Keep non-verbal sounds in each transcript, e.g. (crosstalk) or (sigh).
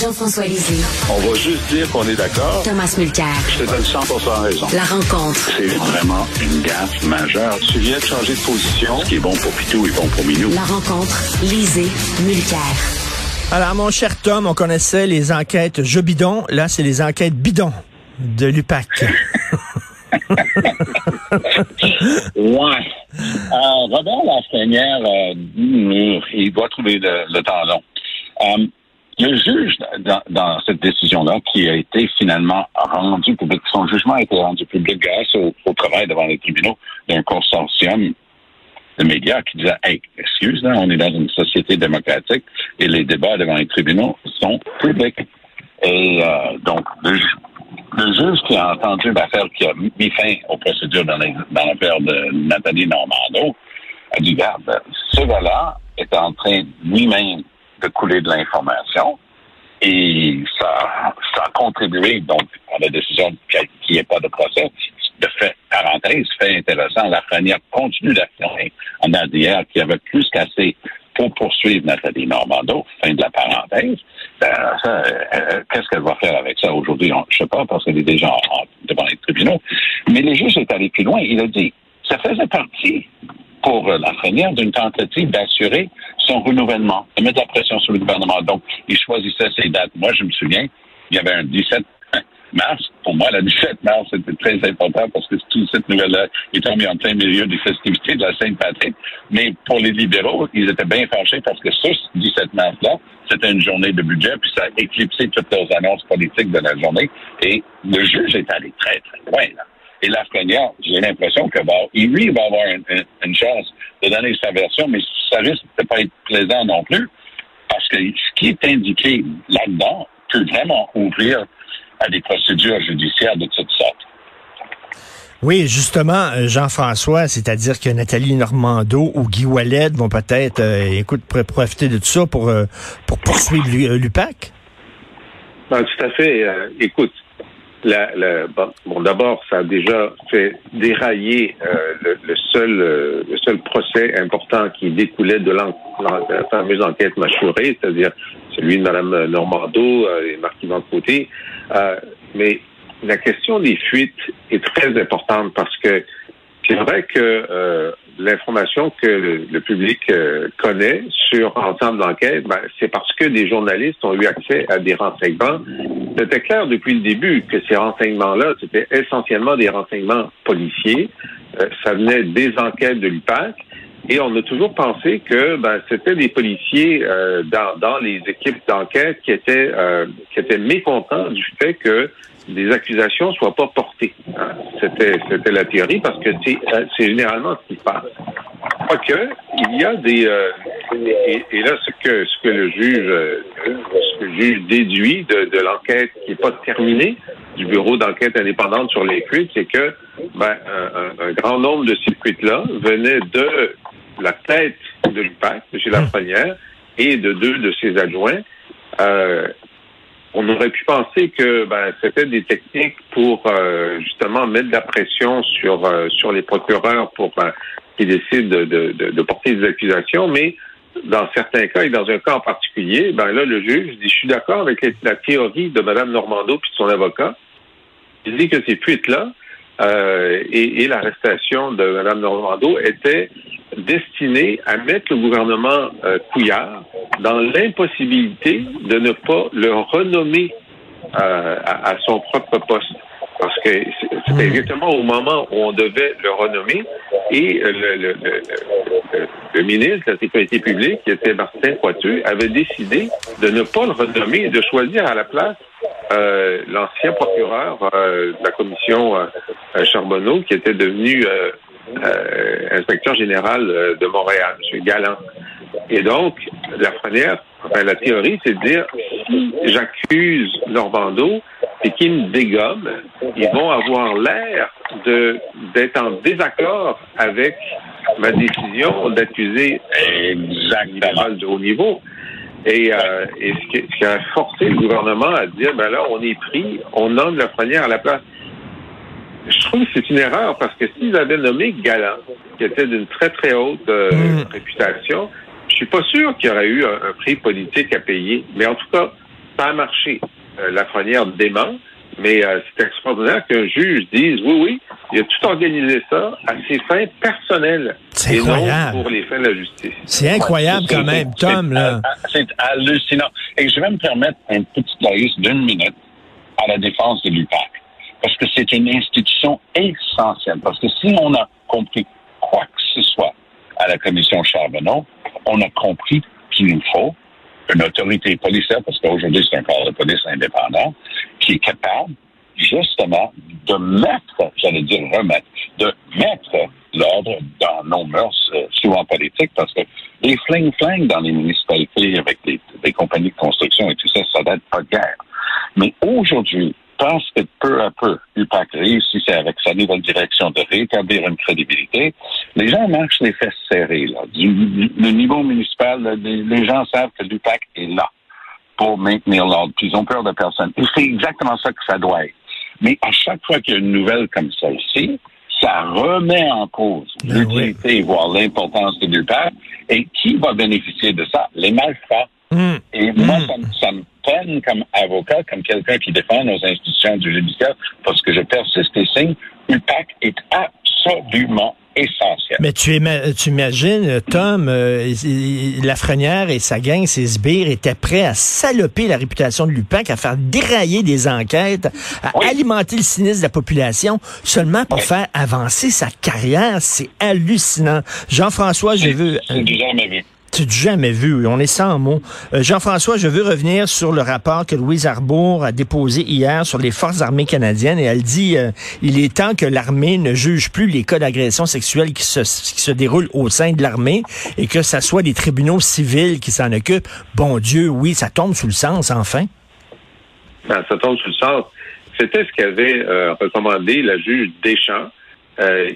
Jean-François Lisée. On va juste dire qu'on est d'accord. Thomas Mulcair. Je te donne 100% raison. La rencontre. C'est vraiment une gaffe majeure. Tu viens de changer de position. Ce qui est bon pour Pitou est bon pour Minou. La rencontre. Lisée. Mulcair. Alors, mon cher Tom, on connaissait les enquêtes Je bidon. Là, c'est les enquêtes bidon de l'UPAC. (laughs) ouais. Euh, Robert Lafrenière, euh, il doit trouver le, le temps long. Euh, le juge, dans, dans cette décision-là, qui a été finalement rendu public, son jugement a été rendu public grâce au, au travail devant les tribunaux d'un consortium de médias qui disait Hey, excuse, là, on est dans une société démocratique et les débats devant les tribunaux sont publics. Et euh, donc, le, ju- le juge qui a entendu l'affaire, qui a mis fin aux procédures dans l'affaire de Nathalie Normando, a dit Regarde, ce gars-là est en train lui-même de couler de l'information et ça, a contribué donc à la décision qu'il n'y ait pas de procès. De fait, parenthèse, fait intéressant, la Lafrenière continue d'affirmer en hier qu'il y avait plus qu'assez pour poursuivre Nathalie Normando, fin de la parenthèse. Euh, euh, qu'est-ce qu'elle va faire avec ça aujourd'hui? Je sais pas, parce qu'elle est déjà devant les tribunaux. Mais le juge est allé plus loin. Il a dit, ça faisait partie pour euh, Lafrenière d'une tentative d'assurer son renouvellement, de mettre la pression sur le gouvernement. Donc, il choisissait ses dates. Moi, je me souviens, il y avait un 17 (laughs) mars. Pour moi, le 17 mars, c'était très important parce que toute cette nouvelle-là est tombée en plein milieu des festivités de la Sainte-Patrick. Mais pour les libéraux, ils étaient bien fâchés parce que ce 17 mars-là, c'était une journée de budget, puis ça a éclipsé toutes leurs annonces politiques de la journée. Et le juge est allé très, très loin, là. Et Lafrenière, j'ai l'impression que il, lui, il va avoir une, une- une chance de donner sa version, mais ça risque de pas être plaisant non plus, parce que ce qui est indiqué là-dedans peut vraiment ouvrir à des procédures judiciaires de toutes sortes. Oui, justement, euh, Jean-François, c'est-à-dire que Nathalie Normando ou Guy Wallet vont peut-être, euh, écoute, profiter de tout ça pour, euh, pour poursuivre l'U- l'UPAC? Ben, tout à fait. Euh, écoute, la, bon, d'abord, ça a déjà fait dérailler euh, le, seul euh, le seul procès important qui découlait de la fameuse enquête mâchurée, c'est-à-dire celui de Mme Normando euh, et Marquis Van Côté. Mais la question des fuites est très importante parce que c'est vrai que l'information que le, public connaît sur l'ensemble de l'enquête, ben, c'est parce que des journalistes ont eu accès à des renseignements. C'était clair depuis le début que ces renseignements-là, c'était essentiellement des renseignements policiers. Euh, ça venait des enquêtes de l'UPAC. Et on a toujours pensé que ben, c'était des policiers euh, dans, les équipes d'enquête qui étaient euh, qui étaient mécontents du fait que des accusations soient pas portées. hein. C'était c'était la théorie parce que c'est euh, c'est généralement ce qui se passe. Quoique, il y a des euh, et, et là ce que ce que le juge euh, ce que le juge déduit de, de l'enquête qui n'est pas terminée du bureau d'enquête indépendante sur les fuites, c'est que ben, un, un- un grand nombre de ces fuites-là venaient de la tête de l'UPAC, M. Lafrenière, et de deux de ses adjoints. Euh, on aurait pu penser que ben, c'était des techniques pour euh, justement mettre de la pression sur euh, sur les procureurs pour ben, qu'ils décident de, porter des accusations, mais dans certains cas et dans un cas en particulier, ben là le juge dit je suis d'accord avec la, théorie de Mme Normando puis de son avocat. Il dit que ces fuites-là euh, et, l'arrestation de Mme Normando étaient destinées à mettre le gouvernement euh, Couillard dans l'impossibilité de ne pas le renommer euh, à, à son propre poste. Parce que c'était exactement au moment où on devait le renommer et euh, le, le, le, le- le ministre de la Sécurité publique, qui était Martin Poiteux, avait décidé de ne pas le renommer et de choisir à la place l'ancien procureur de la commission Charbonneau, qui était devenu inspecteur général euh, de Montréal, M. Galland. Et donc, la première, enfin, la théorie, c'est de dire j'accuse Normando et qu'il me dégomme, ils vont avoir l'air de d'être en désaccord avec ma décision d'accuser libéral de haut niveau. Et, euh, et ce, qui, ce qui a forcé le gouvernement à dire, ben là, on est pris, on nomme la première à la place. Je trouve que c'est une erreur parce que s'ils avaient nommé Galland, qui était d'une très, très haute euh, réputation, je suis pas sûr qu'il y aurait eu un, un prix politique à payer. Mais en tout cas, Ça a marché. Euh, la Lafrenière dément, mais euh, c'est extraordinaire qu'un juge dise oui, oui, il a tout organisé ça à ses fins personnelles C'est et incroyable. non pour les fins de la justice. C'est incroyable quand même, Tom. Là. C'est c'est hallucinant. Et je vais me permettre un petit laïus d'une minute à la défense de l'UPAC. Parce que c'est une institution essentielle. Parce que si on a compris quoi que ce soit à la commission Charbonneau, on a compris qu'il nous faut une autorité policière, parce qu'aujourd'hui c'est un corps de police indépendant, qui est capable justement de mettre, j'allais dire remettre, de mettre l'ordre dans nos mœurs euh, souvent politiques, parce que les fling-fling dans les municipalités avec les, les compagnies de construction et tout ça, ça date pas de guerre. Mais aujourd'hui, pense que peu à peu, l'UPAC réussissait avec sa nouvelle direction de rétablir une crédibilité. Les gens marchent les fesses serrées. Là. Du, du- le niveau municipal, là, les, les gens savent que l'UPAC est là pour maintenir l'ordre. Puis ils ont peur de personne. Et c'est exactement ça que ça doit être. Mais à chaque fois qu'il y a une nouvelle comme celle-ci, ça remet en cause Ben l'utilité, voire l'importance de l'UPAC. Et qui va bénéficier de ça? Les malfrats. Hum. Et moi, ça, me- ça me comme avocat, comme quelqu'un qui défend nos institutions du judiciaire, parce que je persiste et signe, l'UPAC est absolument essentiel. Mais tu, ima- tu imagines, Tom, euh, Lafrenière et sa gang, ses sbires, étaient prêts à saloper la réputation de l'UPAC, à faire dérailler des enquêtes, à Oui. alimenter le cynisme de la population, seulement pour Oui. faire avancer sa carrière. C'est hallucinant. Jean-François, jamais vu. Jamais vu? On est sans mots. Euh, Jean-François, je veux revenir sur le rapport que Louise Arbour a déposé hier sur les forces armées canadiennes et elle dit euh, il est temps que l'armée ne juge plus les cas d'agression sexuelle qui se, déroulent au sein de l'armée et que ça soit des tribunaux civils qui s'en occupent. Bon Dieu, oui, ça tombe sous le sens, enfin. Ça tombe sous le sens. C'était ce qu'avait euh, recommandé la juge Deschamps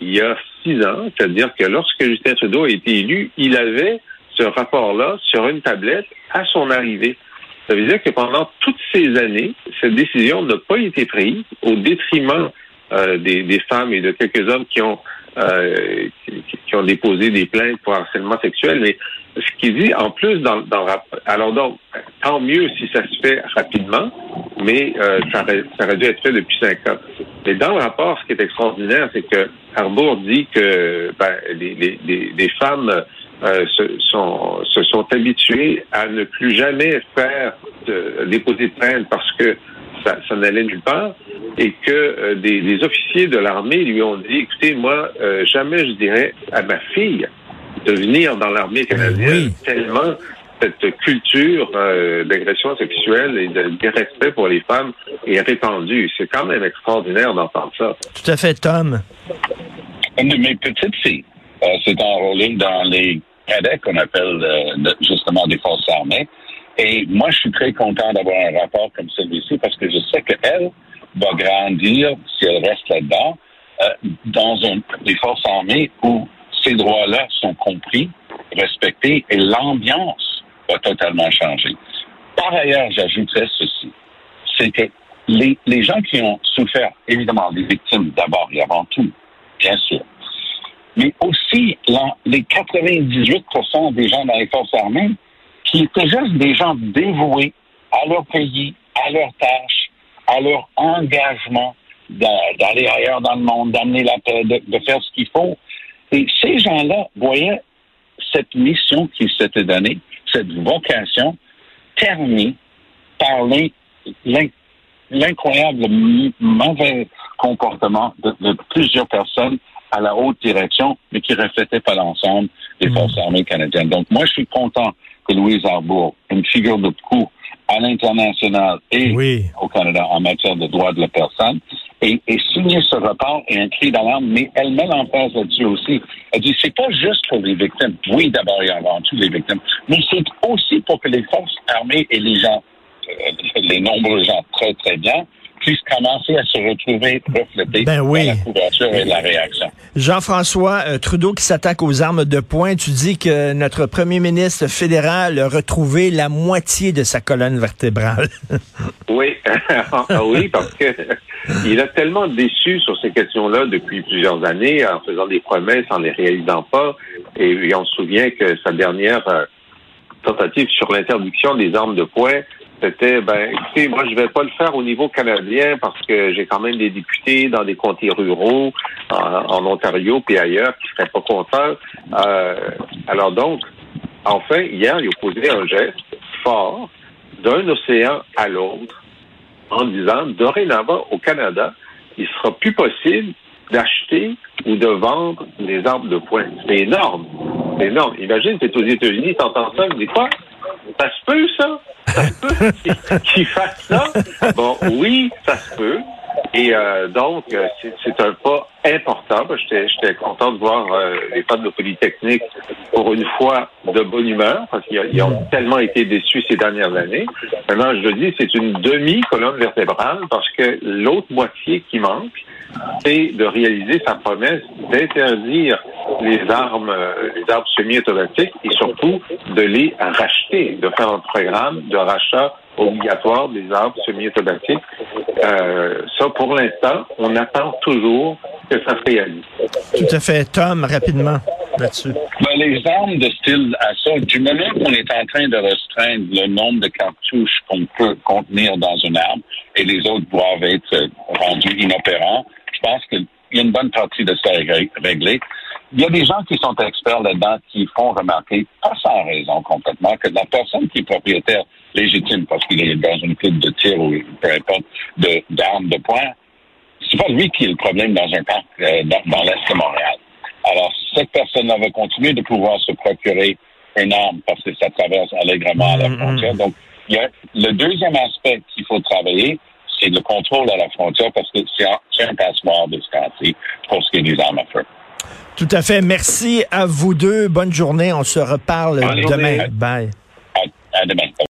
il y a six ans, c'est-à-dire que lorsque Justin Trudeau a été élu, il avait ce rapport-là sur une tablette à son arrivée. Ça veut dire que pendant toutes ces années, cette décision n'a pas été prise au détriment euh, des, femmes et de quelques hommes qui ont euh, qui, ont déposé des plaintes pour harcèlement sexuel. Mais ce qui dit en plus dans, le rapport, alors donc tant mieux si ça se fait rapidement, mais euh, ça, aurait, dû être fait depuis cinq ans. Mais dans le rapport, ce qui est extraordinaire, c'est que Harbour dit que ben, les femmes euh, se, sont, se sont habituées à ne plus jamais faire de, déposer de plainte parce que ça, ça n'allait nulle part et que euh, des, des officiers de l'armée lui ont dit écoutez moi euh, jamais je dirais à ma fille de venir dans l'armée canadienne oui. tellement cette culture euh, d'agression sexuelle et de respect pour les femmes est répandue. C'est quand même extraordinaire d'entendre ça. Tout à fait, Tom. Une de mes petites filles euh, s'est enrôlée dans les cadets qu'on appelle euh, justement des forces armées. Et moi, je suis très content d'avoir un rapport comme celui-ci parce que je sais qu'elle va grandir, si elle reste là-dedans, euh, dans un, des forces armées où ces droits-là sont compris, respectés et l'ambiance va totalement changer. Par ailleurs, j'ajouterais ceci, c'est que les, les gens qui ont souffert, évidemment, les victimes d'abord et avant tout, bien sûr, mais aussi les 98 des gens dans les forces armées qui étaient juste des gens dévoués à leur pays, à leurs tâches, à leur engagement d'a- d'aller ailleurs dans le monde, d'amener la paix, de, faire ce qu'il faut. Et ces gens-là voyaient cette mission qu'ils s'étaient donnée, cette vocation, terminée par l'in- l'in- l'incroyable mauvais comportement de plusieurs personnes à la haute direction, mais qui ne reflétait pas l'ensemble des forces armées canadiennes. Donc, moi, je suis content que Louise Arbour, une figure de proue à l'international et Oui. au Canada en matière de droits de la personne, et, et signer ce rapport est un cri d'alarme, mais elle met l'emphase là-dessus aussi. Elle dit, c'est pas juste pour les victimes. Oui, d'abord et avant tout les victimes, mais c'est aussi pour que les forces armées et les gens, euh, les nombreux gens très, très bien, puissent commencer à se retrouver reflétés Ben oui. dans la couverture et la réaction. Jean-François euh, Trudeau qui s'attaque aux armes de poing, tu dis que notre premier ministre fédéral a retrouvé la moitié de sa colonne vertébrale. (laughs) Oui, (laughs) Ah oui, parce que il a tellement déçu sur ces questions-là depuis plusieurs années, en faisant des promesses, en les réalisant pas. Et, et on se souvient que sa dernière euh, tentative sur l'interdiction des armes de poing c'était, ben, écoutez, moi, je vais pas le faire au niveau canadien parce que j'ai quand même des députés dans des comtés ruraux, en, Ontario puis ailleurs, qui seraient pas contents. Euh, alors donc, enfin, hier, il posé un geste fort d'un océan à l'autre en disant, dorénavant, au Canada, il sera plus possible d'acheter ou de vendre des arbres de poing. C'est énorme. C'est énorme. Imagine, c'est aux États-Unis, t'entends ça, dis quoi? Ça se peut, ça? Ça se peut (laughs) qu'ils fassent ça? Bon, oui, ça se peut. Et euh, donc, euh, c'est un pas important. J'étais content de voir euh, les femmes de Polytechnique pour une fois de bonne humeur, parce qu'ils ont tellement été déçus ces dernières années. Maintenant, je le dis, c'est une demi-colonne vertébrale, parce que l'autre moitié qui manque, c'est de réaliser sa promesse d'interdire les armes, les armes semi-automatiques et surtout de les racheter, de faire un programme de rachat obligatoire des armes semi-automatiques. Euh, ça, pour l'instant, on attend toujours que ça se réalise. Tout à fait. Tom, rapidement là-dessus. Ben, les armes de style assaut, du moment qu'on est en train de restreindre le nombre de cartouches qu'on peut contenir dans une arme et les autres doivent être rendus inopérants, je pense qu'il y a une bonne partie de ça réglé. Il y a des gens qui sont experts là-dedans qui font remarquer, pas sans raison complètement, que la personne qui est propriétaire légitime parce qu'il est dans une club de tir ou peu importe d'armes de, de poing, c'est pas lui qui est le problème dans un parc euh, dans, l'Est de Montréal. Alors, cette personne-là va continuer de pouvoir se procurer une arme parce que ça traverse allègrement la mm-hmm. frontière. Donc, il y a le deuxième aspect qu'il faut travailler, c'est le contrôle à la frontière parce que c'est un passoire de ce quartier pour ce qui est des armes à feu. Tout à fait. Merci à vous deux. Bonne journée. On se reparle demain. Bye. à, à demain.